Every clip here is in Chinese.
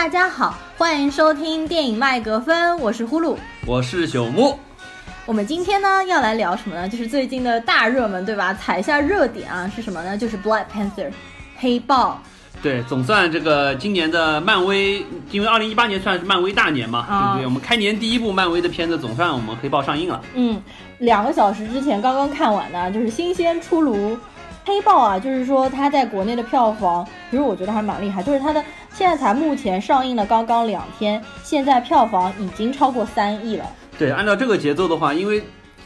大家好，欢迎收听电影麦格芬，我是呼噜，我是朽木。我们今天呢要来聊什么呢？就是最近的大热门，对吧？踩一下热点啊，是什么呢？就是 Black Panther 黑豹。对，总算这个今年的漫威，因为二零一八年算是漫威大年嘛，对不对？我们开年第一部漫威的片子，总算我们黑豹上映了。嗯，两个小时之前刚刚看完的，就是新鲜出炉。黑豹啊，就是说它在国内的票房，其实我觉得还蛮厉害，就是它的现在才目前上映了刚刚两天，现在票房已经超过三亿了。对，按照这个节奏的话，因为。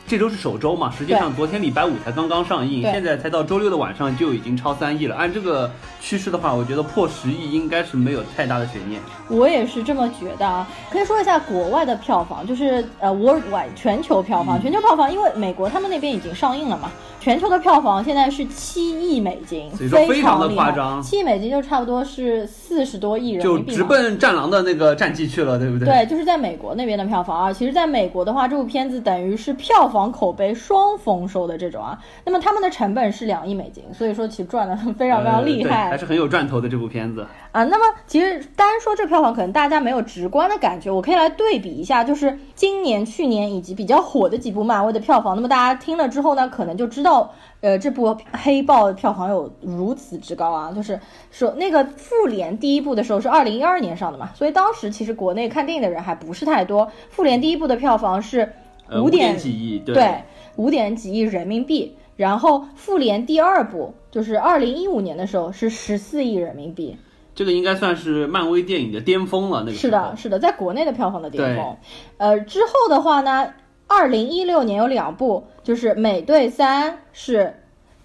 这周是首周嘛，实际上昨天礼拜五才刚刚上映，现在才到周六的晚上就已经超三亿了。按这个趋势的话，我觉得破十亿应该是没有太大的悬念。我也是这么觉得啊。可以说一下国外的票房，就是呃，worldwide 全球票房，全球票房，因为美国他们那边已经上映了嘛，全球的票房现在是七亿美金，非常的夸张。七亿美金就差不多是四十多亿人民币，就直奔战狼的那个战绩去了，对不对？对，就是在美国那边的票房啊。其实，在美国的话，这部片子等于是票。房口碑双丰收的这种啊，那么他们的成本是两亿美金，所以说其实赚的非常非常厉害，还是很有赚头的这部片子啊。那么其实单说这票房，可能大家没有直观的感觉，我可以来对比一下，就是今年、去年以及比较火的几部漫威的票房。那么大家听了之后呢，可能就知道，呃，这部黑豹的票房有如此之高啊。就是说那个复联第一部的时候是二零一二年上的嘛，所以当时其实国内看电影的人还不是太多。复联第一部的票房是。五点几亿，对，五点几亿人民币。然后复联第二部就是二零一五年的时候是十四亿人民币，这个应该算是漫威电影的巅峰了。那个是的，是的，在国内的票房的巅峰。呃，之后的话呢，二零一六年有两部，就是美队三是。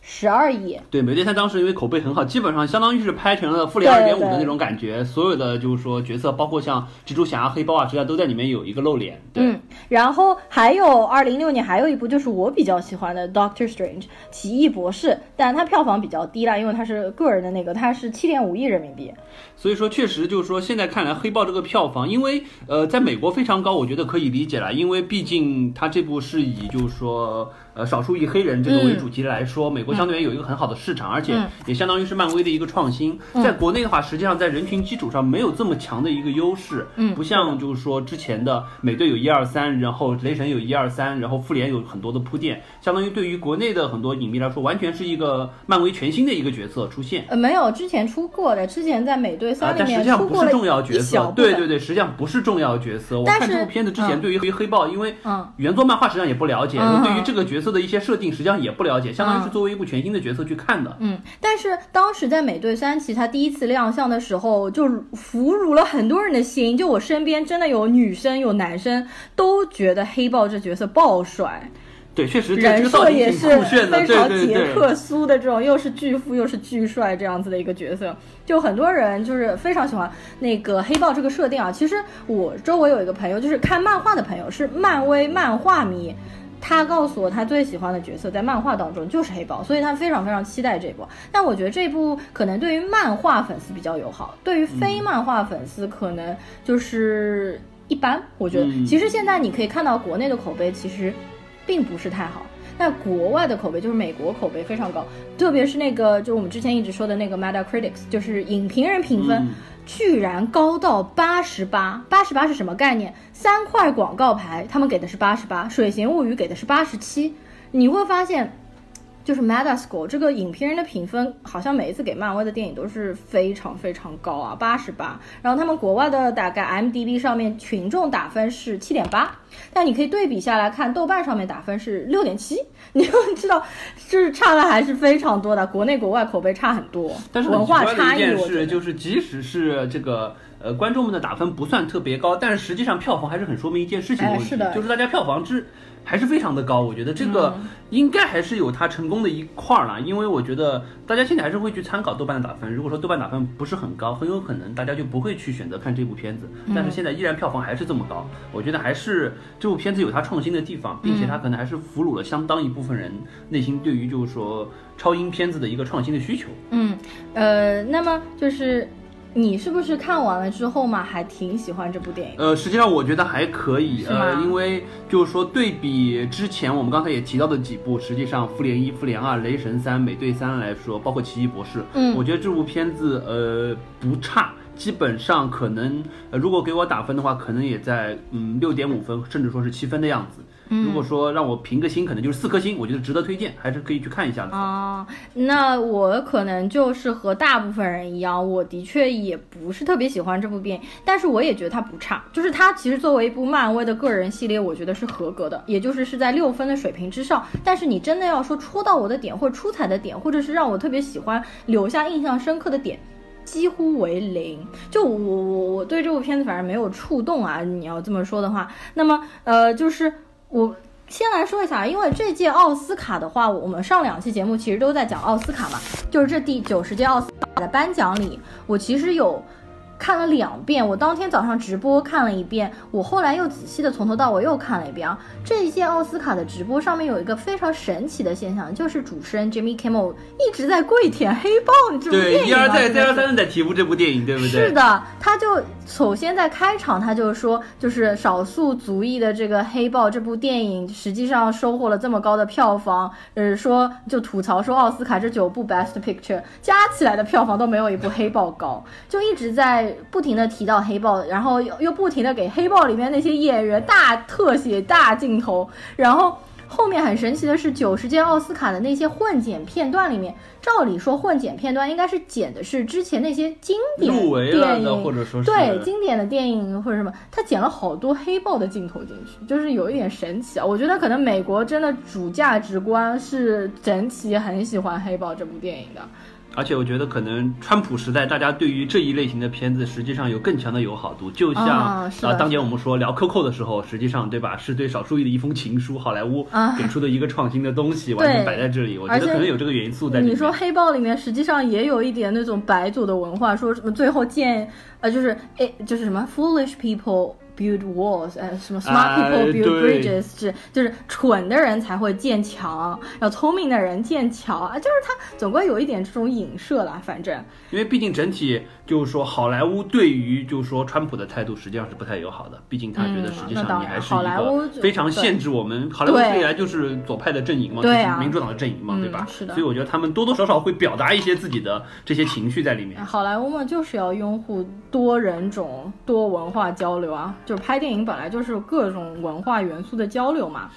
十二亿，对，美队三当时因为口碑很好，基本上相当于是拍成了复联二点五的那种感觉，所有的就是说角色，包括像蜘蛛侠、黑豹啊，之类都在里面有一个露脸。嗯，然后还有二零一六年还有一部就是我比较喜欢的 Doctor Strange 奇异博士，但它票房比较低啦，因为它是个人的那个，它是七点五亿人民币。所以说，确实就是说，现在看来黑豹这个票房，因为呃，在美国非常高，我觉得可以理解了，因为毕竟它这部是以就是说。呃，少数裔黑人这个为主题来说，美国相对于有一个很好的市场，而且也相当于是漫威的一个创新。在国内的话，实际上在人群基础上没有这么强的一个优势，嗯，不像就是说之前的美队有一二三，然后雷神有一二三，然后复联有很多的铺垫，相当于对于国内的很多影迷来说，完全是一个漫威全新的一个角色出现。呃，没有之前出过的，之前在美队三里面出过角色。对对对，实际上不是重要角色。我看这部片子之前，对于黑豹，因为原作漫画实际上也不了解，对于这个角色。的一些设定实际上也不了解，相当于是作为一部全新的角色去看的。嗯，但是当时在美队三期他第一次亮相的时候，就俘虏了很多人的心。就我身边真的有女生有男生都觉得黑豹这角色爆帅。对，确实人设也是非常杰克苏的这种，又是巨富又是巨帅这样子的一个角色，就很多人就是非常喜欢那个黑豹这个设定啊。其实我周围有一个朋友，就是看漫画的朋友，是漫威漫画迷。他告诉我，他最喜欢的角色在漫画当中就是黑豹，所以他非常非常期待这部。但我觉得这部可能对于漫画粉丝比较友好，对于非漫画粉丝可能就是一般。我觉得其实现在你可以看到国内的口碑其实并不是太好，但国外的口碑就是美国口碑非常高，特别是那个就我们之前一直说的那个 Metacritic，就是影评人评分。居然高到八十八，八十八是什么概念？三块广告牌，他们给的是八十八，《水形物语》给的是八十七，你会发现。就是 Mad Score 这个影评人的评分，好像每一次给漫威的电影都是非常非常高啊，八十八。然后他们国外的大概 MDB 上面群众打分是七点八，但你可以对比下来看，豆瓣上面打分是六点七，你 就知道就是差的还是非常多的，国内国外口碑差很多。但是文化差异，是就是即使是这个呃观众们的打分不算特别高，但是实际上票房还是很说明一件事情的问题，就是大家票房之。还是非常的高，我觉得这个应该还是有它成功的一块儿了，因为我觉得大家现在还是会去参考豆瓣的打分。如果说豆瓣打分不是很高，很有可能大家就不会去选择看这部片子。但是现在依然票房还是这么高，我觉得还是这部片子有它创新的地方，并且它可能还是俘虏了相当一部分人内心对于就是说超英片子的一个创新的需求。嗯，呃，那么就是。你是不是看完了之后嘛，还挺喜欢这部电影？呃，实际上我觉得还可以，呃，因为就是说对比之前我们刚才也提到的几部，实际上复联一、复联二、雷神三、美队三来说，包括奇异博士，嗯，我觉得这部片子呃不差。基本上可能，呃，如果给我打分的话，可能也在嗯六点五分，甚至说是七分的样子。如果说让我评个星，可能就是四颗星，我觉得值得推荐，还是可以去看一下的。哦，那我可能就是和大部分人一样，我的确也不是特别喜欢这部电影，但是我也觉得它不差，就是它其实作为一部漫威的个人系列，我觉得是合格的，也就是是在六分的水平之上。但是你真的要说戳到我的点，或者出彩的点，或者是让我特别喜欢、留下印象深刻的点，几乎为零。就我我我对这部片子反正没有触动啊，你要这么说的话，那么呃就是。我先来说一下，因为这届奥斯卡的话，我们上两期节目其实都在讲奥斯卡嘛，就是这第九十届奥斯卡的颁奖礼，我其实有。看了两遍，我当天早上直播看了一遍，我后来又仔细的从头到尾又看了一遍啊。这一届奥斯卡的直播上面有一个非常神奇的现象，就是主持人 Jimmy Kimmel 一直在跪舔《黑豹》这部电影，对，一而再，再而三的在提这部电影，对不对？是的，他就首先在开场他就说，就是少数族裔的这个《黑豹》这部电影实际上收获了这么高的票房，呃，说就吐槽说奥斯卡这九部 Best Picture 加起来的票房都没有一部《黑豹》高，就一直在。不停的提到黑豹，然后又又不停的给黑豹里面那些演员大特写、大镜头，然后后面很神奇的是，九十届奥斯卡的那些混剪片段里面，照理说混剪片段应该是剪的是之前那些经典电影，或者说对经典的电影或者什么，他剪了好多黑豹的镜头进去，就是有一点神奇啊。我觉得可能美国真的主价值观是整体很喜欢黑豹这部电影的。而且我觉得，可能川普时代，大家对于这一类型的片子，实际上有更强的友好度。就像啊，当年我们说聊 Coco 的时候，实际上对吧，是对少数裔的一封情书，好莱坞给出的一个创新的东西，完全摆在这里。我觉得可能有这个元素在里面。你说黑豹里面，实际上也有一点那种白左的文化，说什么最后见，呃，就是哎，就是什么 foolish people。Build walls，呃，什么 smart people build bridges，是就是蠢的人才会建墙，要聪明的人建桥啊，就是他总归有一点这种影射啦，反正。因为毕竟整体就是说，好莱坞对于就是说川普的态度实际上是不太友好的，毕竟他觉得实际上你还是一个非常限制我们好莱坞未来就是左派的阵营嘛，就是民主党的阵营嘛，对吧？是的。所以我觉得他们多多少少会表达一些自己的这些情绪在里面。好莱坞嘛，就是要拥护多人种、多文化交流啊，就是拍电影本来就是各种文化元素的交流嘛。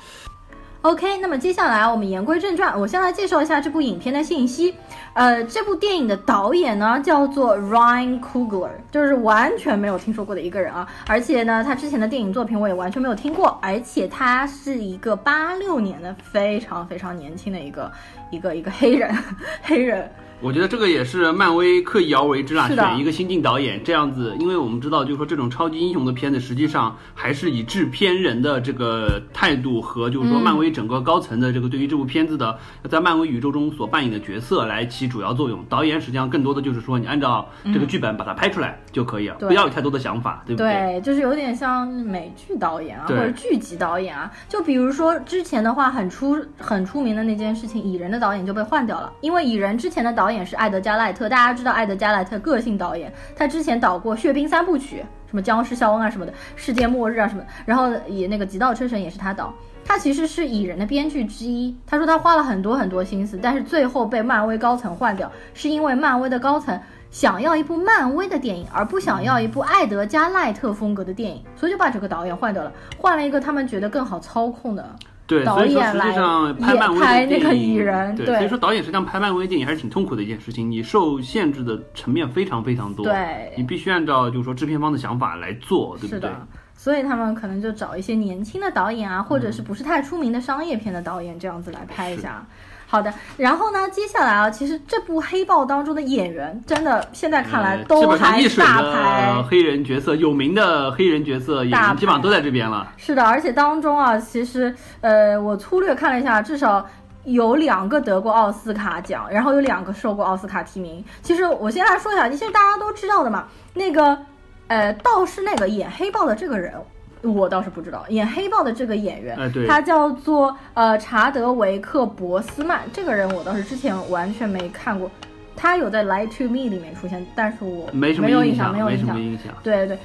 OK，那么接下来我们言归正传，我先来介绍一下这部影片的信息。呃，这部电影的导演呢叫做 Ryan Coogler，就是完全没有听说过的一个人啊。而且呢，他之前的电影作品我也完全没有听过。而且他是一个八六年的，非常非常年轻的一个一个一个黑人 黑人。我觉得这个也是漫威刻意而为之啦，选一个新晋导演这样子，因为我们知道，就是说这种超级英雄的片子，实际上还是以制片人的这个态度和就是说漫威整个高层的这个对于这部片子的在漫威宇宙中所扮演的角色来起主要作用。导演实际上更多的就是说，你按照这个剧本把它拍出来就可以了，不要有太多的想法，对不对？对，就是有点像美剧导演啊，或者剧集导演啊。就比如说之前的话，很出很出名的那件事情，蚁人的导演就被换掉了，因为蚁人之前的导演演是艾德加赖特，大家知道艾德加赖特个性导演，他之前导过《血兵三部曲》，什么僵尸肖恩啊什么的，世界末日啊什么的，然后也那个《极道车神》也是他导，他其实是蚁人的编剧之一。他说他花了很多很多心思，但是最后被漫威高层换掉，是因为漫威的高层想要一部漫威的电影，而不想要一部艾德加赖特风格的电影，所以就把这个导演换掉了，换了一个他们觉得更好操控的。对，所以说实际上拍漫威的电影，对，所以说导演实际上拍漫威电影还是挺痛苦的一件事情，你受限制的层面非常非常多，对，你必须按照就是说制片方的想法来做，对不对？所以他们可能就找一些年轻的导演啊，或者是不是太出名的商业片的导演这样子来拍一下。好的，然后呢，接下来啊，其实这部黑豹当中的演员真的现在看来都还大牌，黑人角色有名的黑人角色演员基本上都在这边了。是的，而且当中啊，其实呃，我粗略看了一下，至少有两个得过奥斯卡奖，然后有两个受过奥斯卡提名。其实我先来说一下，其实大家都知道的嘛，那个呃，倒是那个演黑豹的这个人。我倒是不知道，演黑豹的这个演员，他叫做呃查德维克·博斯曼。这个人我倒是之前完全没看过，他有在《Lie to Me》里面出现，但是我没没有印象，没有印象。对对。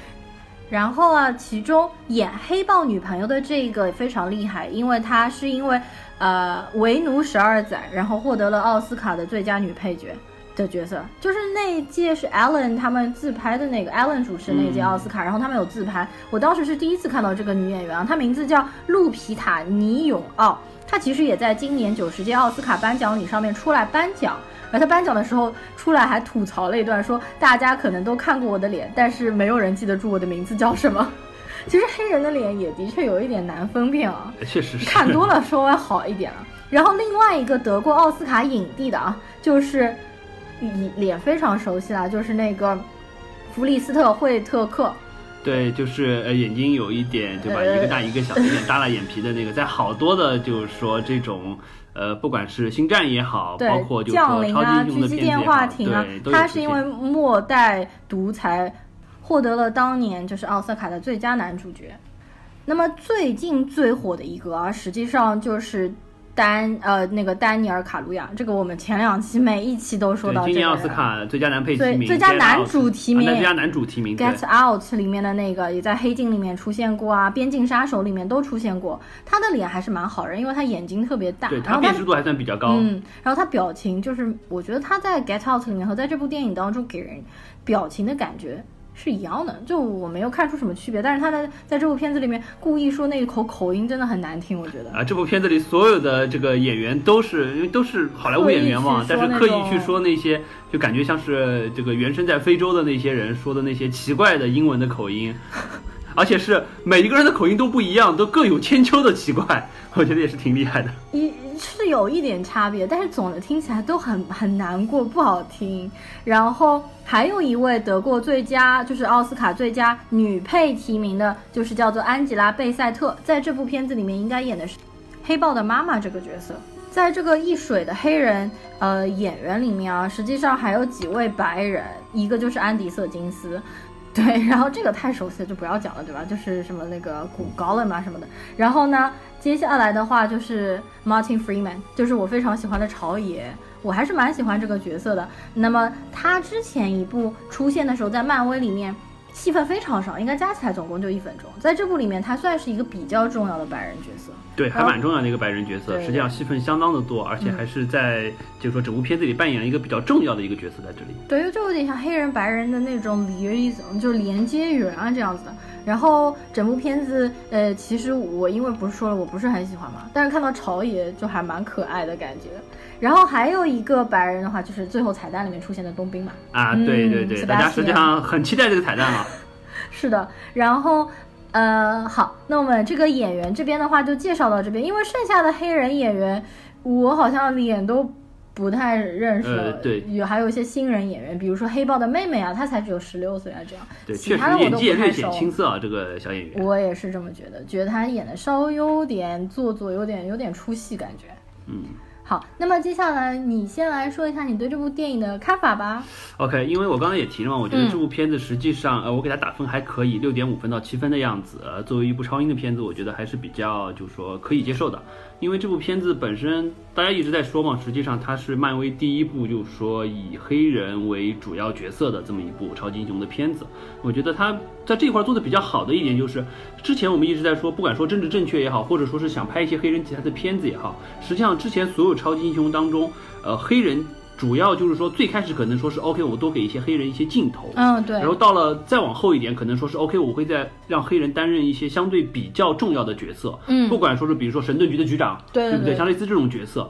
然后啊，其中演黑豹女朋友的这个非常厉害，因为她是因为呃《为奴十二载》，然后获得了奥斯卡的最佳女配角。的角色，就是那一届是 Ellen 他们自拍的那个 Ellen 主持的那届奥斯卡，然后他们有自拍。我当时是第一次看到这个女演员啊，她名字叫露皮塔尼永奥，她其实也在今年九十届奥斯卡颁奖礼上面出来颁奖，而她颁奖的时候出来还吐槽了一段，说大家可能都看过我的脸，但是没有人记得住我的名字叫什么。其实黑人的脸也的确有一点难分辨啊，确实是看多了稍微好一点了。然后另外一个得过奥斯卡影帝的啊，就是。脸非常熟悉啦，就是那个弗里斯特惠特克，对，就是呃眼睛有一点对吧，一个大一个小，有点耷拉眼皮的那个，在好多的就是说这种呃不管是星战也好，包括就降临啊、狙击电话亭啊，他是因为末代独裁获得了当年就是奥斯卡的最佳男主角。那么最近最火的一个啊，实际上就是。丹呃，那个丹尼尔卡路亚，这个我们前两期每一期都说到。今年奥斯卡最佳男配提名，最佳男主提名，最佳男主提名。Get Out 里面的那个也在黑镜里面出现过啊，边境杀手里面都出现过。他的脸还是蛮好人，因为他眼睛特别大，对他辨识度还算比较高。嗯，然后他表情就是，我觉得他在 Get Out 里面和在这部电影当中给人表情的感觉。是一样的，就我没有看出什么区别，但是他在在这部片子里面故意说那一口口音真的很难听，我觉得。啊，这部片子里所有的这个演员都是因为都是好莱坞演员嘛，但是刻意去说那些就感觉像是这个原生在非洲的那些人说的那些奇怪的英文的口音，而且是每一个人的口音都不一样，都各有千秋的奇怪，我觉得也是挺厉害的。一是有一点差别，但是总的听起来都很很难过，不好听。然后还有一位得过最佳，就是奥斯卡最佳女配提名的，就是叫做安吉拉·贝塞特，在这部片子里面应该演的是黑豹的妈妈这个角色。在这个一水的黑人呃演员里面啊，实际上还有几位白人，一个就是安迪·瑟金斯。对，然后这个太熟悉了，就不要讲了，对吧？就是什么那个古高了嘛什么的。然后呢，接下来的话就是 Martin Freeman，就是我非常喜欢的朝野，我还是蛮喜欢这个角色的。那么他之前一部出现的时候，在漫威里面。戏份非常少，应该加起来总共就一分钟。在这部里面，他算是一个比较重要的白人角色，对，还蛮重要的一个白人角色。实际上戏份相当的多，而且还是在就是说整部片子里扮演了一个比较重要的一个角色在这里。对，就有点像黑人白人的那种 liaison，就是连接员啊这样子的。然后整部片子，呃，其实我因为不是说了我不是很喜欢嘛，但是看到朝野就还蛮可爱的感觉。然后还有一个白人的话，就是最后彩蛋里面出现的冬兵嘛。啊，对对对，大家实际上很期待这个彩蛋啊。是的，然后，呃，好，那我们这个演员这边的话就介绍到这边，因为剩下的黑人演员，我好像脸都不太认识了。对，有还有一些新人演员，比如说黑豹的妹妹啊，她才只有十六岁啊，这样。对，其他的我都不太熟。青涩啊，这个小演员。我也是这么觉得，觉得她演的稍微有点做作，有点有点出戏感觉。嗯。好，那么接下来你先来说一下你对这部电影的看法吧。OK，因为我刚才也提了嘛，我觉得这部片子实际上，呃，我给它打分还可以，六点五分到七分的样子。呃，作为一部超英的片子，我觉得还是比较，就是说可以接受的。因为这部片子本身，大家一直在说嘛，实际上它是漫威第一部，就是说以黑人为主要角色的这么一部超级英雄的片子。我觉得它在这块做的比较好的一点就是，之前我们一直在说，不管说政治正确也好，或者说是想拍一些黑人题材的片子也好，实际上之前所有超级英雄当中，呃，黑人。主要就是说，最开始可能说是 OK，我多给一些黑人一些镜头，嗯，对。然后到了再往后一点，可能说是 OK，我会再让黑人担任一些相对比较重要的角色，嗯，不管说是比如说神盾局的局长，对不对？像类似这种角色。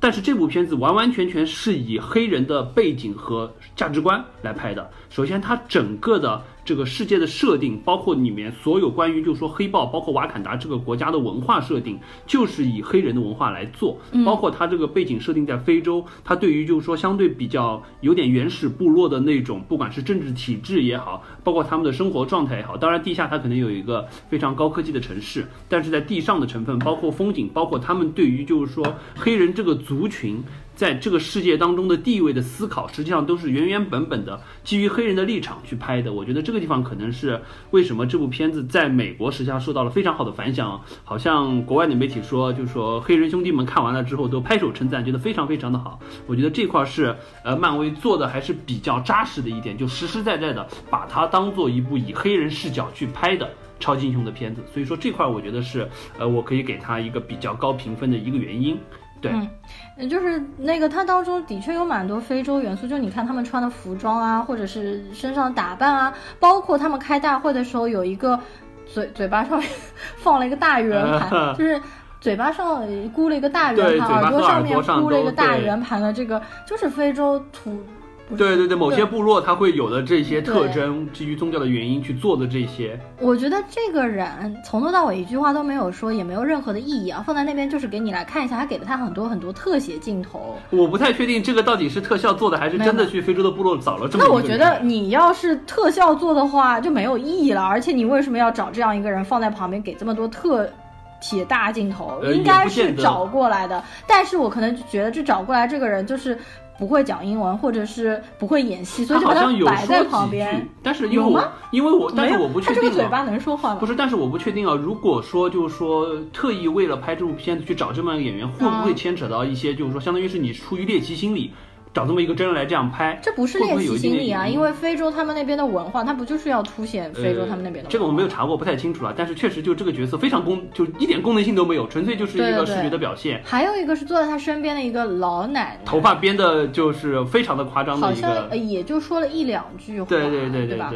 但是这部片子完完全全是以黑人的背景和价值观来拍的。首先，它整个的这个世界的设定，包括里面所有关于就是说黑豹，包括瓦坎达这个国家的文化设定，就是以黑人的文化来做。包括它这个背景设定在非洲，它对于就是说相对比较有点原始部落的那种，不管是政治体制也好，包括他们的生活状态也好。当然，地下它可能有一个非常高科技的城市，但是在地上的成分，包括风景，包括他们对于就是说黑人这个。族群在这个世界当中的地位的思考，实际上都是原原本本的基于黑人的立场去拍的。我觉得这个地方可能是为什么这部片子在美国实际上受到了非常好的反响。好像国外的媒体说，就是说黑人兄弟们看完了之后都拍手称赞，觉得非常非常的好。我觉得这块是呃漫威做的还是比较扎实的一点，就实实在在的把它当做一部以黑人视角去拍的超级英雄的片子。所以说这块我觉得是呃我可以给他一个比较高评分的一个原因。对，就是那个它当中的确有蛮多非洲元素，就你看他们穿的服装啊，或者是身上打扮啊，包括他们开大会的时候有一个嘴嘴巴上面 放了一个大圆盘，就是嘴巴上箍了一个大圆盘，耳朵上面箍了一个大圆盘的这个，就是非洲土。对对对，某些部落他会有的这些特征，基于宗教的原因去做的这些。我觉得这个人从头到尾一句话都没有说，也没有任何的意义啊，放在那边就是给你来看一下，还给了他很多很多特写镜头。我不太确定这个到底是特效做的，还是真的去非洲的部落找了这么。那我觉得你要是特效做的话就没有意义了，而且你为什么要找这样一个人放在旁边给这么多特写大镜头？应该是找过来的，但是我可能觉得这找过来这个人就是。不会讲英文，或者是不会演戏，所以就把他摆在旁边。但是因为我因为我但是我不确定。他这个嘴巴能说话吗？不是，但是我不确定啊。如果说就是说特意为了拍这部片子去找这么一个演员，会不会牵扯到一些就是说相当于是你出于猎奇心理？找这么一个真人来这样拍，这不是练习心理啊！因为非洲他们那边的文化，它不就是要凸显非洲他们那边的？这个我没有查过，不太清楚了。但是确实，就这个角色非常功，就一点功能性都没有，纯粹就是一个视觉的表现。还有一个是坐在他身边的一个老奶奶，头发编的就是非常的夸张的一个，好像也就说了一两句话，对对对对吧？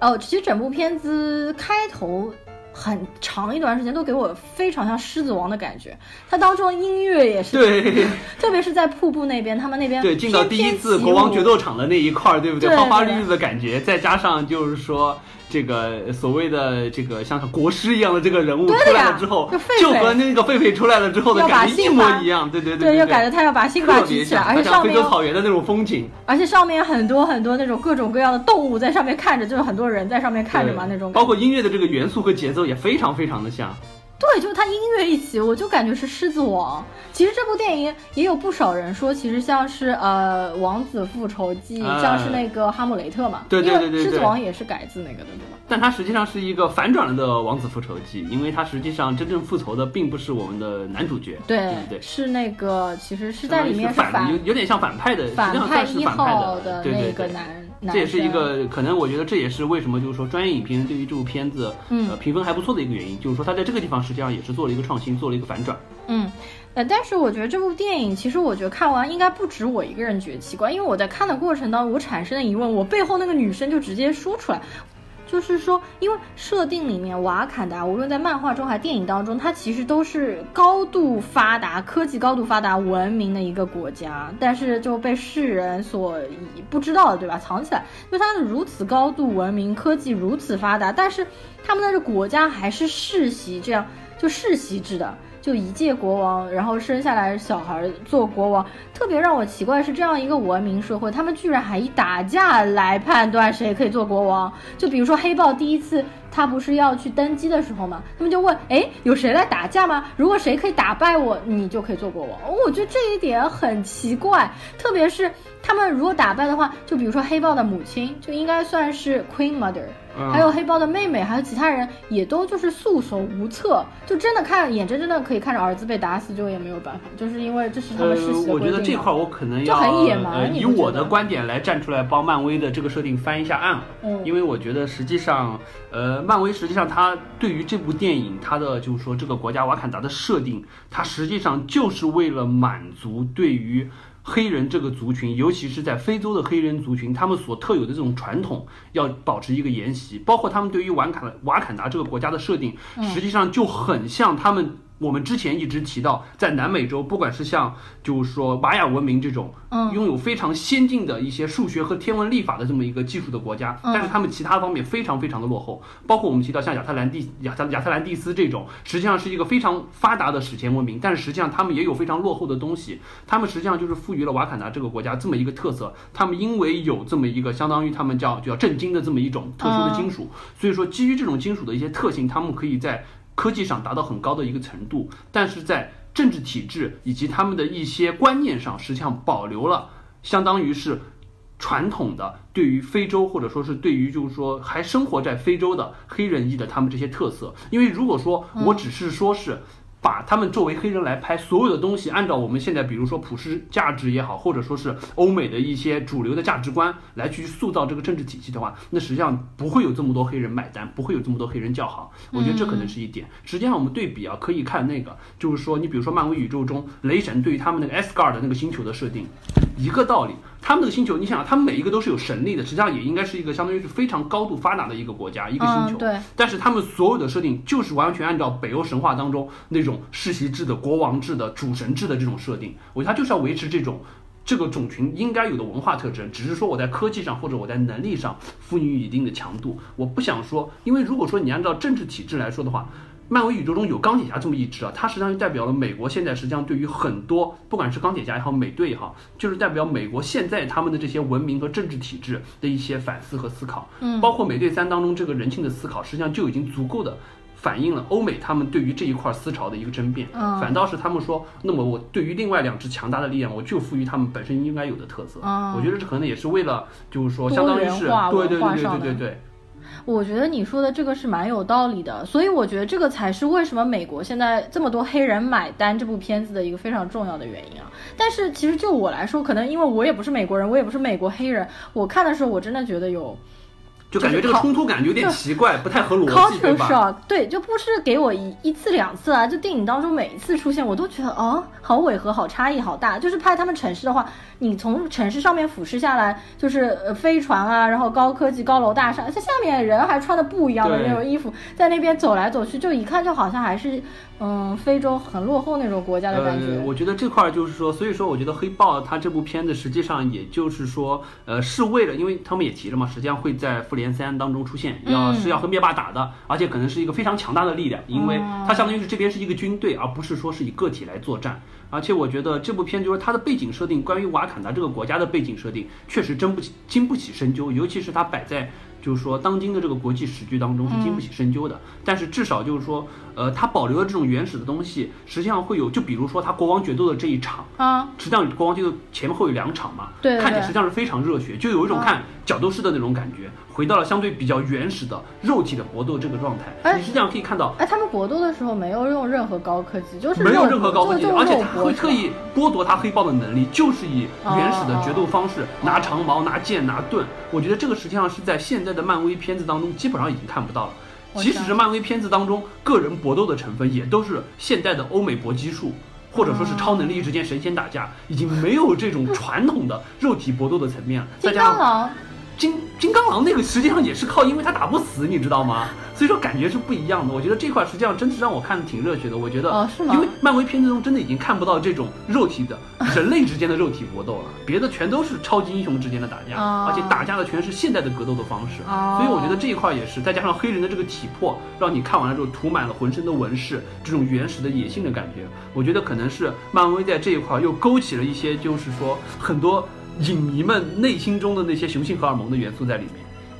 哦，其实整部片子开头。很长一段时间都给我非常像《狮子王》的感觉，它当中音乐也是对，特别是在瀑布那边，他们那边对进到第一次国王决斗场的那一块儿，对不对？花花绿绿的感觉，再加上就是说。这个所谓的这个像国师一样的这个人物出来了之后，就和那个狒狒出来了之后的感觉一模一样，对对对，就感觉他要把辛巴举起来，而且上面非洲草原的那种风景，而且上面很多很多那种各种各样的动物在上面看着，就是很多人在上面看着嘛那种，包括音乐的这个元素和节奏也非常非常的像。对，就是他音乐一起，我就感觉是《狮子王》。其实这部电影也有不少人说，其实像是呃《王子复仇记》，像是那个《哈姆雷特》嘛。对对对对。狮子王也是改自那个的，对吧？但它实际上是一个反转了的《王子复仇记》，因为它实际上真正复仇的并不是我们的男主角。对对。是那个，其实是在里面是反，有有点像反派的，反派一号的那个男。这也是一个可能，我觉得这也是为什么就是说专业影评人对于这部片子呃评分还不错的一个原因，就是说他在这个地方实际上也是做了一个创新，做了一个反转。嗯，呃，但是我觉得这部电影其实我觉得看完应该不止我一个人觉得奇怪，因为我在看的过程当中我产生的疑问，我背后那个女生就直接说出来。就是说，因为设定里面瓦坎达，无论在漫画中还是电影当中，它其实都是高度发达、科技高度发达、文明的一个国家，但是就被世人所不知道的，对吧？藏起来，因为它如此高度文明、科技如此发达，但是他们的这国家还是世袭，这样就世袭制的。就一届国王，然后生下来小孩做国王，特别让我奇怪是这样一个文明社会，他们居然还以打架来判断谁可以做国王。就比如说黑豹第一次他不是要去登基的时候嘛，他们就问，哎，有谁来打架吗？如果谁可以打败我，你就可以做国王。我觉得这一点很奇怪，特别是他们如果打败的话，就比如说黑豹的母亲就应该算是 Queen Mother。还有黑豹的妹妹，还有其他人也都就是束手无策，就真的看眼睁睁的可以看着儿子被打死，就也没有办法，就是因为这是他们世袭的我觉得这块我可能要呃以我的观点来站出来帮漫威的这个设定翻一下案，嗯，因为我觉得实际上，呃，漫威实际上它对于这部电影它的就是说这个国家瓦坎达的设定，它实际上就是为了满足对于。黑人这个族群，尤其是在非洲的黑人族群，他们所特有的这种传统，要保持一个沿袭，包括他们对于瓦坎瓦坎达这个国家的设定，实际上就很像他们。我们之前一直提到，在南美洲，不管是像就是说玛雅文明这种，嗯，拥有非常先进的一些数学和天文历法的这么一个技术的国家，但是他们其他方面非常非常的落后。包括我们提到像亚特兰蒂亚特亚特兰蒂斯这种，实际上是一个非常发达的史前文明，但是实际上他们也有非常落后的东西。他们实际上就是赋予了瓦坎达这个国家这么一个特色。他们因为有这么一个相当于他们叫叫震惊的这么一种特殊的金属，所以说基于这种金属的一些特性，他们可以在。科技上达到很高的一个程度，但是在政治体制以及他们的一些观念上，实际上保留了相当于是传统的对于非洲或者说是对于就是说还生活在非洲的黑人裔的他们这些特色。因为如果说我只是说是把他们作为黑人来拍所有的东西，按照我们现在比如说普世价值也好，或者说是欧美的一些主流的价值观来去塑造这个政治体系的话，那实际上不会有这么多黑人买单，不会有这么多黑人叫好。我觉得这可能是一点。实际上我们对比啊，可以看那个，就是说你比如说漫威宇宙中雷神对于他们那个 S 加 r 的那个星球的设定，一个道理。他们那个星球，你想，他们每一个都是有神力的，实际上也应该是一个相当于是非常高度发达的一个国家，一个星球。对。但是他们所有的设定就是完全按照北欧神话当中那种世袭制的国王制的主神制的这种设定，我觉得他就是要维持这种这个种群应该有的文化特征，只是说我在科技上或者我在能力上赋予一定的强度。我不想说，因为如果说你按照政治体制来说的话。漫威宇宙中有钢铁侠这么一支啊，它实际上就代表了美国现在实际上对于很多，不管是钢铁侠也好，美队也好，就是代表美国现在他们的这些文明和政治体制的一些反思和思考。嗯，包括美队三当中这个人性的思考，实际上就已经足够的反映了欧美他们对于这一块思潮的一个争辩。嗯，反倒是他们说，那么我对于另外两支强大的力量，我就赋予他们本身应该有的特色。嗯，我觉得这可能也是为了，就是说，相当于是对对对对对对对。我觉得你说的这个是蛮有道理的，所以我觉得这个才是为什么美国现在这么多黑人买单这部片子的一个非常重要的原因啊。但是其实就我来说，可能因为我也不是美国人，我也不是美国黑人，我看的时候我真的觉得有。就感觉这个冲突感有点奇怪，不太合逻辑，对吧？对，就不是给我一一次两次啊，就电影当中每一次出现，我都觉得哦，好违和，好差异，好大。就是拍他们城市的话，你从城市上面俯视下来，就是呃飞船啊，然后高科技高楼大厦，这下面人还穿的不一样的那种衣服，在那边走来走去，就一看就好像还是。嗯，非洲很落后那种国家的感觉。呃，我觉得这块就是说，所以说我觉得黑豹它这部片子实际上也就是说，呃，是为了，因为他们也提了嘛，实际上会在复联三当中出现，要是要和灭霸打的，而且可能是一个非常强大的力量，因为它相当于是这边是一个军队，而不是说是以个体来作战。而且我觉得这部片就是它的背景设定，关于瓦坎达这个国家的背景设定，确实真不起经不起深究，尤其是它摆在。就是说，当今的这个国际史剧当中是经不起深究的，但是至少就是说，呃，它保留了这种原始的东西，实际上会有，就比如说它国王决斗的这一场啊，实际上国王决斗前后有两场嘛，对，看起来实际上是非常热血，就有一种看角斗士的那种感觉，回到了相对比较原始的肉体的搏斗这个状态。你实际上可以看到，哎，他们搏斗的时候没有用任何高科技，就是没有任何高科技，而且他会特意剥夺他黑豹的能力，就是以原始的决斗方式，拿长矛、拿剑、拿盾。我觉得这个实际上是在现在的漫威片子当中基本上已经看不到了。即使是漫威片子当中个人搏斗的成分，也都是现代的欧美搏击术，或者说是超能力之间神仙打架，已经没有这种传统的肉体搏斗的层面了。金刚狼。金金刚狼那个实际上也是靠，因为他打不死，你知道吗？所以说感觉是不一样的。我觉得这块实际上真是让我看的挺热血的。我觉得，因为漫威片子中真的已经看不到这种肉体的人类之间的肉体搏斗了，别的全都是超级英雄之间的打架，而且打架的全是现代的格斗的方式。所以我觉得这一块也是，再加上黑人的这个体魄，让你看完了之后涂满了浑身的纹饰，这种原始的野性的感觉，我觉得可能是漫威在这一块又勾起了一些，就是说很多。影迷们内心中的那些雄性荷尔蒙的元素在里面。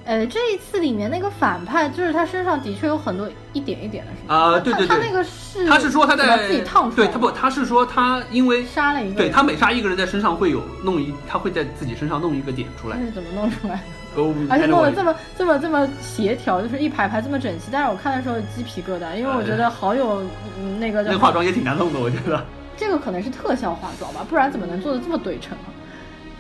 呃，这一次里面那个反派，就是他身上的确有很多一点一点的，是吗？啊，对对对，他那个是，他是说他在自己烫出来，对他不，他是说他因为杀了一个，对他每杀一个人在身上会有弄一，他会在自己身上弄一个点出来。那是怎么弄出来的？而且弄得这么这么这么协调，就是一排排这么整齐。但是我看的时候鸡皮疙瘩，因为我觉得好有那个。那个化妆也挺难弄的，我觉得。这个可能是特效化妆吧，不然怎么能做的这么对称啊？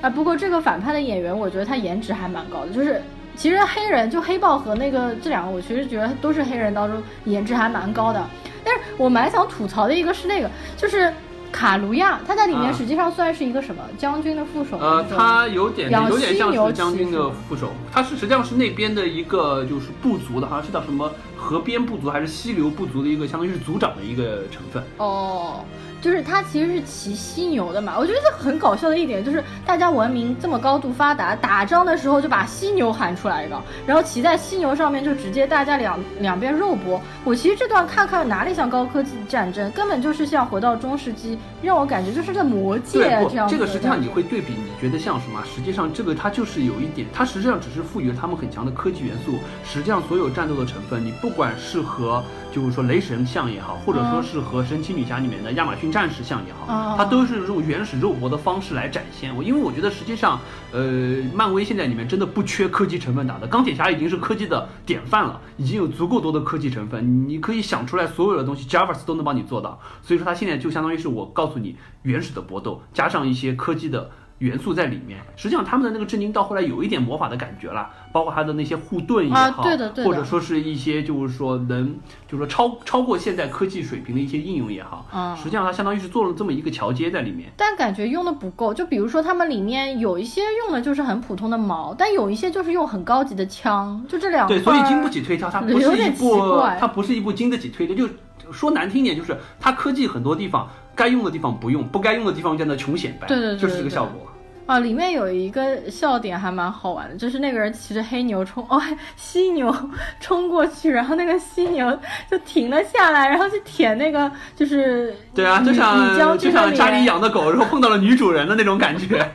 啊，不过这个反派的演员，我觉得他颜值还蛮高的。就是其实黑人就黑豹和那个这两个，我其实觉得都是黑人当中颜值还蛮高的。但是我蛮想吐槽的一个是那个，就是卡卢亚，他在里面实际上算是一个什么将军的副手？呃，他有点有点像是将军的副手，他是实际上是那边的一个就是部族的，好像是叫什么河边部族还是溪流部族的一个，相当于是族长的一个成分。哦。就是他其实是骑犀牛的嘛，我觉得这很搞笑的一点就是大家文明这么高度发达，打仗的时候就把犀牛喊出来一个，然后骑在犀牛上面就直接大家两两边肉搏。我其实这段看看哪里像高科技战争，根本就是像回到中世纪，让我感觉就是在魔界这样。这个实际上你会对比，你觉得像什么？实际上这个它就是有一点，它实际上只是赋予了他们很强的科技元素。实际上所有战斗的成分，你不不管是和就是说雷神像也好，或者说是和神奇女侠里面的亚马逊战士像也好，它都是这种原始肉搏的方式来展现。我因为我觉得实际上，呃，漫威现在里面真的不缺科技成分打的，钢铁侠已经是科技的典范了，已经有足够多的科技成分，你可以想出来所有的东西，Javas 都能帮你做到。所以说它现在就相当于是我告诉你原始的搏斗，加上一些科技的。元素在里面，实际上他们的那个震惊到后来有一点魔法的感觉了，包括他的那些护盾也好，对的对的，或者说是一些就是说能，就是说超超过现在科技水平的一些应用也好，嗯，实际上它相当于是做了这么一个桥接在里面，但感觉用的不够。就比如说他们里面有一些用的就是很普通的矛，但有一些就是用很高级的枪，就这两对，所以经不起推敲，它不是一部，它不是一部经得起推的。就说难听点，就是它科技很多地方该用的地方不用，不该用的地方在那穷显摆，对对对，就是这个效果。啊，里面有一个笑点还蛮好玩的，就是那个人骑着黑牛冲哦，犀牛冲过去，然后那个犀牛就停了下来，然后去舔那个就是对啊，就像就像家里养的狗，然后碰到了女主人的那种感觉。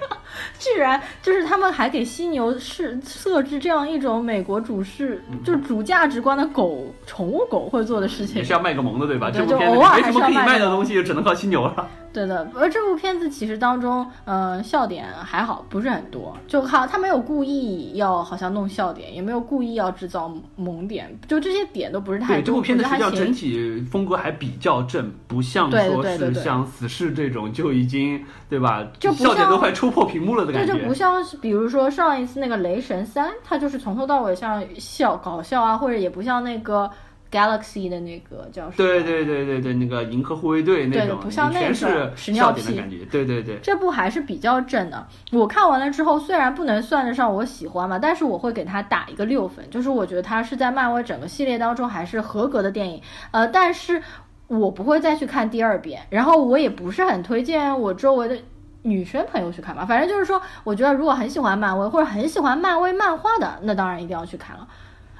居然就是他们还给犀牛是设置这样一种美国主事就是主价值观的狗宠物狗会做的事情，也是要卖个萌的对吧？就偶尔没什么可以卖的东西，只能靠犀牛了。对的，而这部片子其实当中，嗯，笑点还好，不是很多，就好，他没有故意要好像弄笑点，也没有故意要制造萌点，就这些点都不是太。对，这部片子实际上整体风格还比较正，不像说是像死侍这种就已经对吧？就笑点都快戳破屏幕了的感觉。这就不像是，比如说上一次那个雷神三，它就是从头到尾像笑搞笑啊，或者也不像那个。Galaxy 的那个叫什么？对对对对对，那个银河护卫队那种，不像那个屎尿屁的感觉。对对对，这部还是比较正的。我看完了之后，虽然不能算得上我喜欢嘛，但是我会给它打一个六分，就是我觉得它是在漫威整个系列当中还是合格的电影。呃，但是我不会再去看第二遍，然后我也不是很推荐我周围的女生朋友去看吧。反正就是说，我觉得如果很喜欢漫威或者很喜欢漫威漫画的，那当然一定要去看了。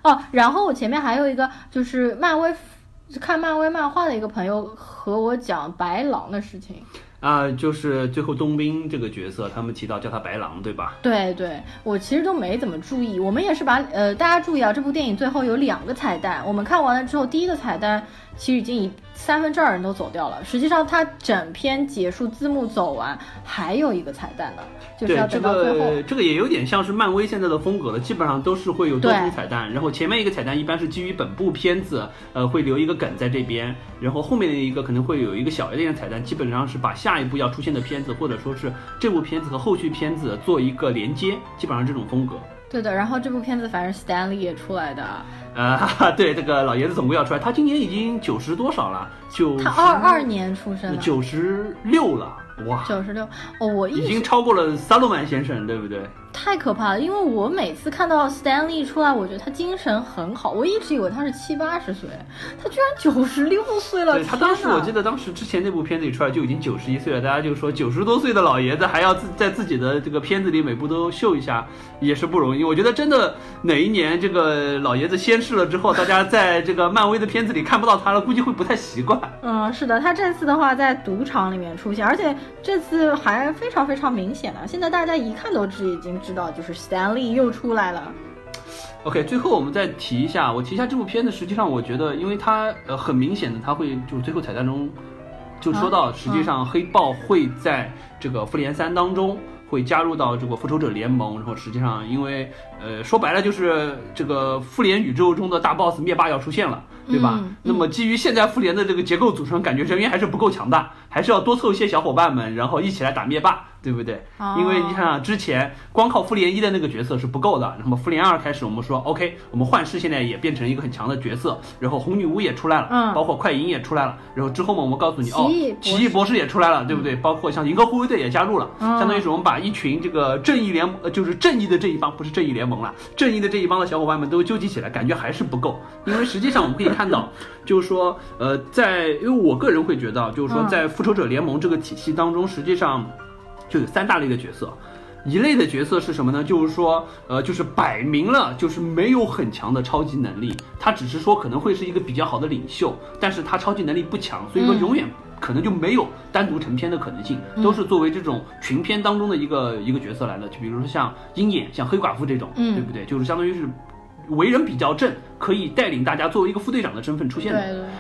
哦，然后我前面还有一个就是漫威，看漫威漫画的一个朋友和我讲白狼的事情啊，就是最后冬兵这个角色，他们提到叫他白狼，对吧？对对，我其实都没怎么注意。我们也是把呃，大家注意啊，这部电影最后有两个彩蛋，我们看完了之后，第一个彩蛋其实已经以。三分之二人都走掉了。实际上，它整篇结束，字幕走完，还有一个彩蛋的，就是要等到最后。这个这个也有点像是漫威现在的风格了，基本上都是会有多重彩蛋。然后前面一个彩蛋一般是基于本部片子，呃，会留一个梗在这边，然后后面的一个可能会有一个小一点的彩蛋，基本上是把下一部要出现的片子，或者说是这部片子和后续片子做一个连接，基本上这种风格。对的，然后这部片子反正 Stanley 也出来的。呃，对，这个老爷子总归要出来。他今年已经九十多少了？九他二二年出生，九十六了，哇，九十六哦，我已经超过了萨洛曼先生，对不对？太可怕了，因为我每次看到 Stanley 出来，我觉得他精神很好。我一直以为他是七八十岁，他居然九十六岁了。对他当时，我记得当时之前那部片子里出来就已经九十一岁了，大家就说九十多岁的老爷子还要自在自己的这个片子里每部都秀一下，也是不容易。我觉得真的哪一年这个老爷子仙逝了之后，大家在这个漫威的片子里看不到他了，估计会不太习惯。嗯，是的，他这次的话在赌场里面出现，而且这次还非常非常明显了，现在大家一看都知已经。知道就是 Stanley 又出来了。OK，最后我们再提一下，我提一下这部片子。实际上，我觉得，因为它呃很明显的，它会就是最后彩蛋中就说到，实际上黑豹会在这个复联三当中会加入到这个复仇者联盟。然后实际上，因为呃说白了就是这个复联宇宙中的大 boss 灭霸要出现了，对吧？那么基于现在复联的这个结构组成，感觉人员还是不够强大，还是要多凑一些小伙伴们，然后一起来打灭霸。对不对？因为你看之前光靠复联一的那个角色是不够的。那么复联二开始，我们说 OK，我们幻视现在也变成一个很强的角色，然后红女巫也出来了，嗯，包括快银也出来了。然后之后嘛，我们告诉你哦，奇异博士也出来了，对不对？包括像银河护卫队也加入了，相当于是我们把一群这个正义联，呃，就是正义的这一方，不是正义联盟了，正义的这一帮的小伙伴们都纠集起来，感觉还是不够。因为实际上我们可以看到，就是说，呃，在因为我个人会觉得，就是说在复仇者联盟这个体系当中，实际上。就有三大类的角色，一类的角色是什么呢？就是说，呃，就是摆明了就是没有很强的超级能力，他只是说可能会是一个比较好的领袖，但是他超级能力不强，所以说永远可能就没有单独成片的可能性，都是作为这种群片当中的一个一个角色来的。就比如说像鹰眼、像黑寡妇这种，对不对？就是相当于是。为人比较正，可以带领大家作为一个副队长的身份出现的。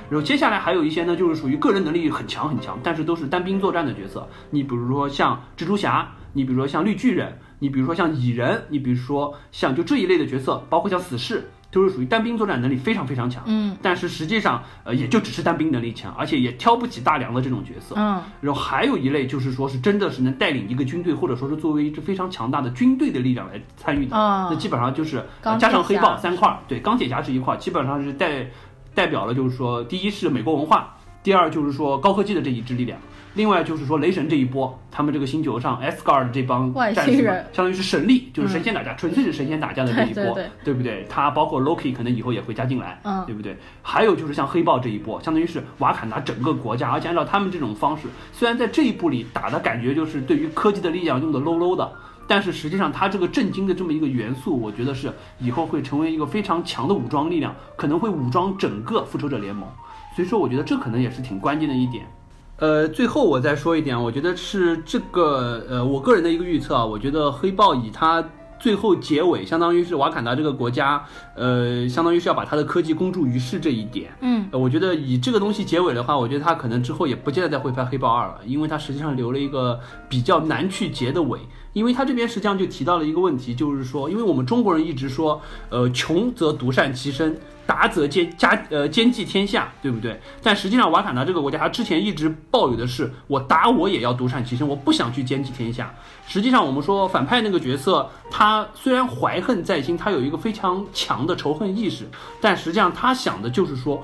然后接下来还有一些呢，就是属于个人能力很强很强，但是都是单兵作战的角色。你比如说像蜘蛛侠，你比如说像绿巨人，你比如说像蚁人，你比如说像就这一类的角色，包括像死侍。都是属于单兵作战能力非常非常强，嗯，但是实际上，呃，也就只是单兵能力强，而且也挑不起大梁的这种角色，嗯，然后还有一类就是说是真的是能带领一个军队，或者说是作为一支非常强大的军队的力量来参与的，那基本上就是加上黑豹三块，对，钢铁侠是一块，基本上是代代表了就是说，第一是美国文化，第二就是说高科技的这一支力量。另外就是说，雷神这一波，他们这个星球上 S 加 r 的这帮战士，相当于是神力，就是神仙打架，纯粹是神仙打架的这一波，对不对？他包括 Loki 可能以后也会加进来，对不对？还有就是像黑豹这一波，相当于是瓦坎达整个国家，而且按照他们这种方式，虽然在这一步里打的感觉就是对于科技的力量用的 low low 的，但是实际上他这个震惊的这么一个元素，我觉得是以后会成为一个非常强的武装力量，可能会武装整个复仇者联盟。所以说，我觉得这可能也是挺关键的一点。呃，最后我再说一点，我觉得是这个，呃，我个人的一个预测啊，我觉得黑豹以它最后结尾，相当于是瓦坎达这个国家，呃，相当于是要把它的科技公诸于世这一点，嗯，我觉得以这个东西结尾的话，我觉得它可能之后也不见得再会拍黑豹二了，因为它实际上留了一个比较难去结的尾，因为他这边实际上就提到了一个问题，就是说，因为我们中国人一直说，呃，穷则独善其身。达则兼家呃兼济天下，对不对？但实际上瓦坎达这个国家，他之前一直抱有的是，我打我也要独善其身，我不想去兼济天下。实际上，我们说反派那个角色，他虽然怀恨在心，他有一个非常强的仇恨意识，但实际上他想的就是说，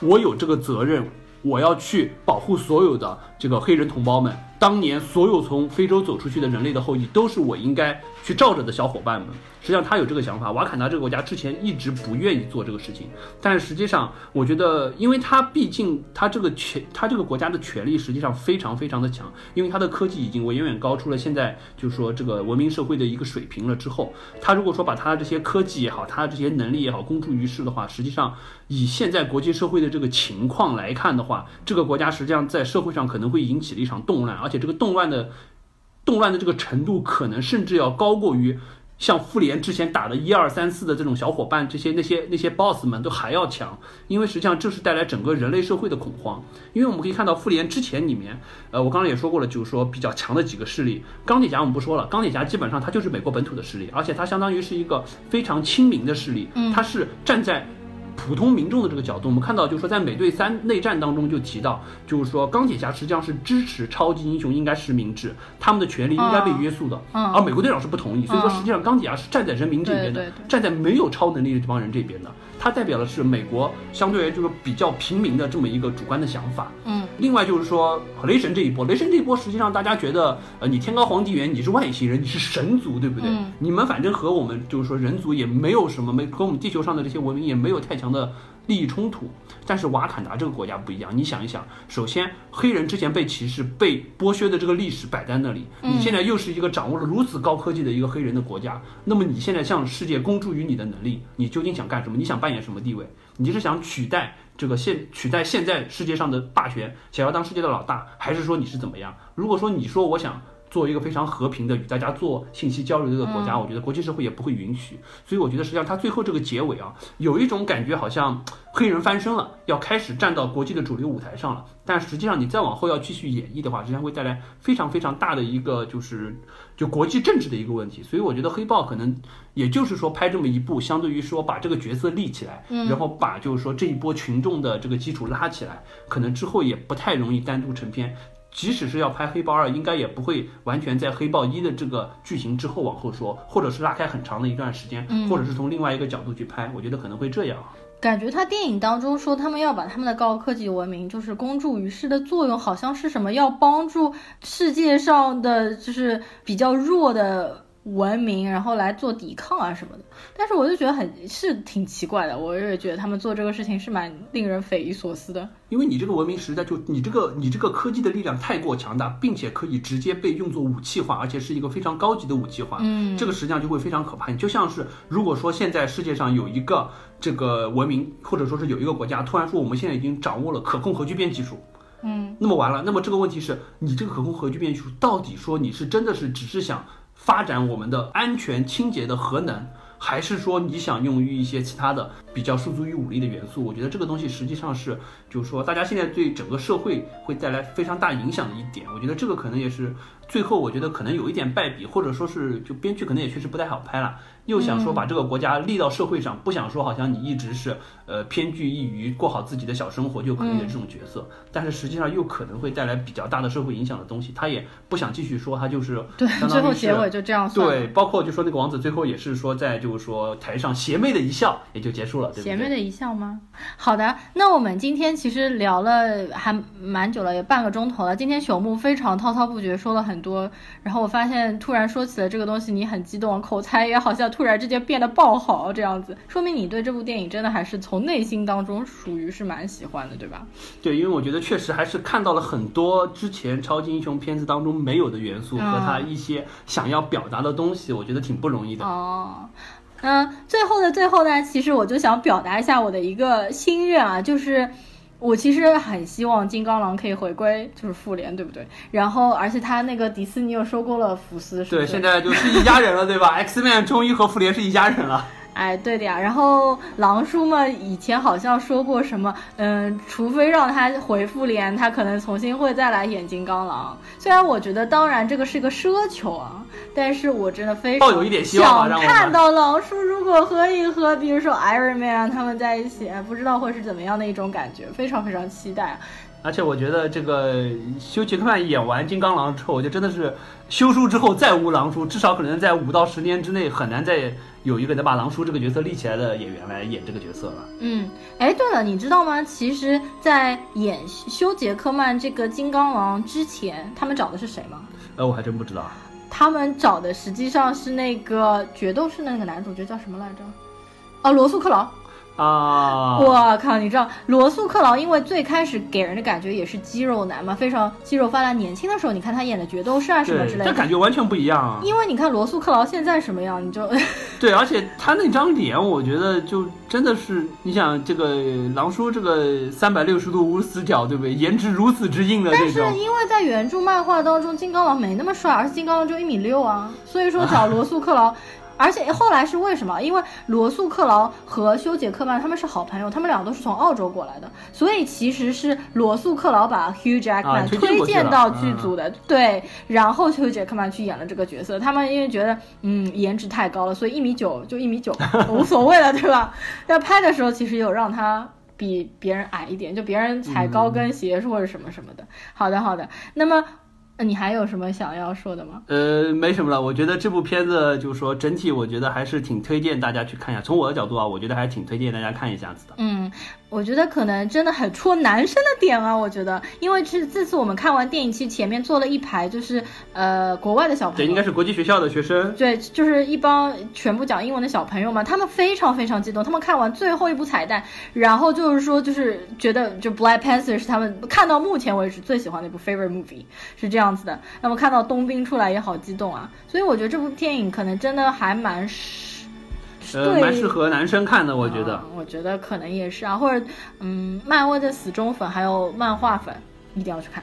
我有这个责任，我要去保护所有的这个黑人同胞们。当年所有从非洲走出去的人类的后裔，都是我应该去罩着的小伙伴们。实际上他有这个想法，瓦坎达这个国家之前一直不愿意做这个事情，但实际上我觉得，因为他毕竟他这个权，他这个国家的权力实际上非常非常的强，因为他的科技已经远远高出了现在就是说这个文明社会的一个水平了之后，他如果说把他这些科技也好，他的这些能力也好公诸于世的话，实际上以现在国际社会的这个情况来看的话，这个国家实际上在社会上可能会引起了一场动乱，而且这个动乱的动乱的这个程度可能甚至要高过于。像复联之前打的一二三四的这种小伙伴，这些那些那些 boss 们都还要强，因为实际上这是带来整个人类社会的恐慌。因为我们可以看到复联之前里面，呃，我刚刚也说过了，就是说比较强的几个势力，钢铁侠我们不说了，钢铁侠基本上它就是美国本土的势力，而且它相当于是一个非常亲民的势力，它是站在。普通民众的这个角度，我们看到，就是说，在美队三内战当中就提到，就是说，钢铁侠实际上是支持超级英雄应该实名制，他们的权利应该被约束的，而美国队长是不同意，所以说，实际上钢铁侠是站在人民这边的，站在没有超能力的这帮人这边的。它代表的是美国相对于就是比较平民的这么一个主观的想法。嗯，另外就是说雷神这一波，雷神这一波实际上大家觉得，呃，你天高皇帝远，你是外星人，你是神族，对不对？你们反正和我们就是说人族也没有什么，没和我们地球上的这些文明也没有太强的利益冲突。但是瓦坎达这个国家不一样，你想一想，首先黑人之前被歧视、被剥削的这个历史摆在那里，你现在又是一个掌握了如此高科技的一个黑人的国家，那么你现在向世界公诸于你的能力，你究竟想干什么？你想扮演什么地位？你是想取代这个现取代现在世界上的霸权，想要当世界的老大，还是说你是怎么样？如果说你说我想。作为一个非常和平的与大家做信息交流的一个国家，我觉得国际社会也不会允许。所以我觉得实际上他最后这个结尾啊，有一种感觉好像黑人翻身了，要开始站到国际的主流舞台上了。但实际上你再往后要继续演绎的话，实际上会带来非常非常大的一个就是就国际政治的一个问题。所以我觉得黑豹可能也就是说拍这么一部，相对于说把这个角色立起来，然后把就是说这一波群众的这个基础拉起来，可能之后也不太容易单独成片。即使是要拍黑豹二，应该也不会完全在黑豹一的这个剧情之后往后说，或者是拉开很长的一段时间，或者是从另外一个角度去拍，我觉得可能会这样。感觉他电影当中说他们要把他们的高科技文明就是公诸于世的作用，好像是什么要帮助世界上的就是比较弱的。文明，然后来做抵抗啊什么的，但是我就觉得很是挺奇怪的，我也觉得他们做这个事情是蛮令人匪夷所思的。因为你这个文明实在就你这个你这个科技的力量太过强大，并且可以直接被用作武器化，而且是一个非常高级的武器化。嗯，这个实际上就会非常可怕。你就像是如果说现在世界上有一个这个文明，或者说是有一个国家突然说我们现在已经掌握了可控核聚变技术，嗯，那么完了，那么这个问题是你这个可控核聚变技术到底说你是真的是只是想。发展我们的安全清洁的核能，还是说你想用于一些其他的比较涉足于武力的元素？我觉得这个东西实际上是，就是说大家现在对整个社会会带来非常大影响的一点。我觉得这个可能也是最后，我觉得可能有一点败笔，或者说是就编剧可能也确实不太好拍了。又想说把这个国家立到社会上，不想说好像你一直是呃偏居一隅，过好自己的小生活就可以的这种角色，但是实际上又可能会带来比较大的社会影响的东西，他也不想继续说，他就是对，最后结尾就这样对，包括就说那个王子最后也是说在就是说台上邪魅的一笑也就结束了，邪魅的一笑吗？好的，那我们今天其实聊了还蛮久了，也半个钟头了。今天朽木非常滔滔不绝说了很多，然后我发现突然说起了这个东西，你很激动，口才也好像。突然之间变得爆好，这样子说明你对这部电影真的还是从内心当中属于是蛮喜欢的，对吧？对，因为我觉得确实还是看到了很多之前超级英雄片子当中没有的元素和他一些想要表达的东西，我觉得挺不容易的。哦，嗯，最后的最后呢，其实我就想表达一下我的一个心愿啊，就是。我其实很希望金刚狼可以回归，就是复联，对不对？然后，而且他那个迪士尼又收购了福斯，对，现在就是一家人了，对吧？X Man 终于和复联是一家人了。哎，对的呀。然后狼叔嘛，以前好像说过什么，嗯，除非让他回复联，他可能重新会再来演金刚狼。虽然我觉得，当然这个是个奢求啊，但是我真的非常想看到狼叔如果可以和，比如说 Iron Man 他们在一起，不知道会是怎么样的一种感觉，非常非常期待。而且我觉得这个休杰克曼演完金刚狼之后，我就真的是休书之后再无狼叔，至少可能在五到十年之内很难再。有一个能把狼叔这个角色立起来的演员来演这个角色了。嗯，哎，对了，你知道吗？其实，在演休杰克曼这个金刚狼之前，他们找的是谁吗？呃，我还真不知道。他们找的实际上是那个决斗士那个男主角叫什么来着？哦，罗素克劳。啊！我靠，你知道罗素克劳，因为最开始给人的感觉也是肌肉男嘛，非常肌肉发达。年轻的时候，你看他演的决斗士啊什么之类的，这感觉完全不一样啊。因为你看罗素克劳现在什么样，你就 对，而且他那张脸，我觉得就真的是，你想这个狼叔这个三百六十度无死角，对不对？颜值如此之硬的但是因为在原著漫画当中，金刚狼没那么帅，而且金刚狼就一米六啊，所以说找罗素克劳。而且后来是为什么？因为罗素克劳和休杰克曼他们是好朋友，他们俩都是从澳洲过来的，所以其实是罗素克劳把 Hugh Jackman 推荐到剧组的，对，然后休杰克曼去演了这个角色。他们因为觉得，嗯，颜值太高了，所以一米九就一米九，无所谓了，对吧？要拍的时候其实有让他比别人矮一点，就别人踩高跟鞋或者什么什么的。好的，好的，那么。那你还有什么想要说的吗？呃，没什么了。我觉得这部片子就是说整体，我觉得还是挺推荐大家去看一下。从我的角度啊，我觉得还是挺推荐大家看一下子的。嗯。我觉得可能真的很戳男生的点啊！我觉得，因为是这次我们看完电影，其实前面坐了一排，就是呃国外的小朋友，对，应该是国际学校的学生，对，就是一帮全部讲英文的小朋友嘛，他们非常非常激动，他们看完最后一部彩蛋，然后就是说，就是觉得就 Black Panther 是他们看到目前为止最喜欢的一部 favorite movie，是这样子的。那么看到冬兵出来也好激动啊！所以我觉得这部电影可能真的还蛮适。呃，蛮适合男生看的，我觉得。我觉得可能也是啊，或者，嗯，漫威的死忠粉还有漫画粉一定要去看。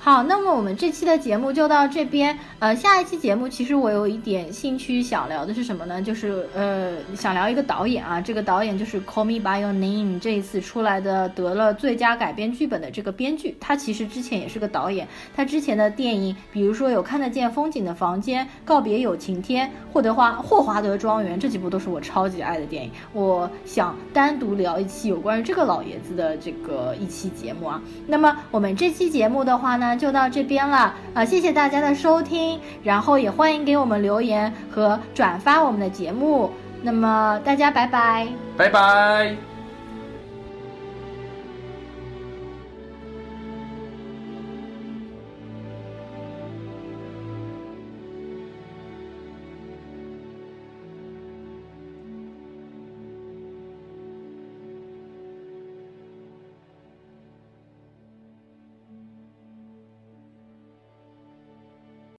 好，那么我们这期的节目就到这边。呃，下一期节目其实我有一点兴趣想聊的是什么呢？就是呃，想聊一个导演啊，这个导演就是《Call Me by Your Name》这一次出来的得了最佳改编剧本的这个编剧。他其实之前也是个导演，他之前的电影，比如说有《看得见风景的房间》《告别有晴天》《霍德华霍华德庄园》这几部都是我超级爱的电影。我想单独聊一期有关于这个老爷子的这个一期节目啊。那么我们这期节目的话呢？就到这边了啊！谢谢大家的收听，然后也欢迎给我们留言和转发我们的节目。那么大家拜拜，拜拜。